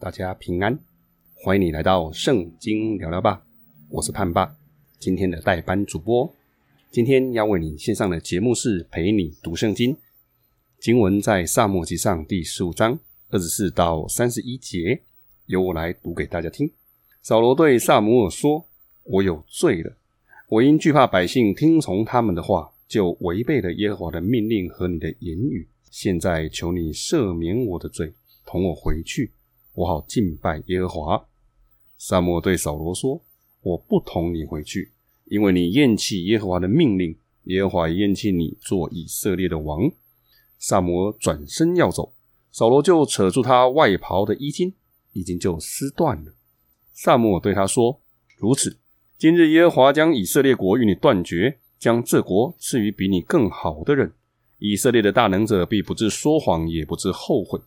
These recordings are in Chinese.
大家平安，欢迎你来到圣经聊聊吧，我是盼爸，今天的代班主播。今天要为你献上的节目是陪你读圣经，经文在撒母耳记上第十五章二十四到三十一节，由我来读给大家听。扫罗对撒母尔说：“我有罪了，我因惧怕百姓听从他们的话，就违背了耶和华的命令和你的言语。现在求你赦免我的罪，同我回去。”我好敬拜耶和华。撒母对扫罗说：“我不同你回去，因为你厌弃耶和华的命令，耶和华也厌弃你做以色列的王。”撒母耳转身要走，扫罗就扯住他外袍的衣襟，衣襟就撕断了。撒母对他说：“如此，今日耶和华将以色列国与你断绝，将这国赐予比你更好的人。以色列的大能者必不致说谎，也不致后悔。”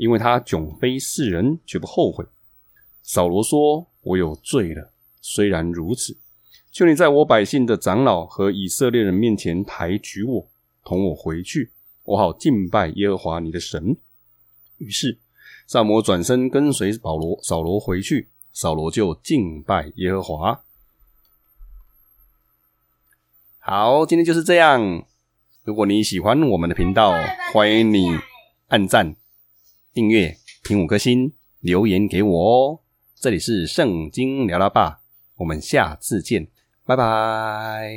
因为他迥非世人，绝不后悔。扫罗说：“我有罪了。虽然如此，求你在我百姓的长老和以色列人面前抬举我，同我回去，我好敬拜耶和华你的神。”于是，撒母耳转身跟随保罗，扫罗回去，扫罗就敬拜耶和华。好，今天就是这样。如果你喜欢我们的频道，欢迎你按赞。订阅，评五颗星，留言给我哦。这里是圣经聊聊吧，我们下次见，拜拜。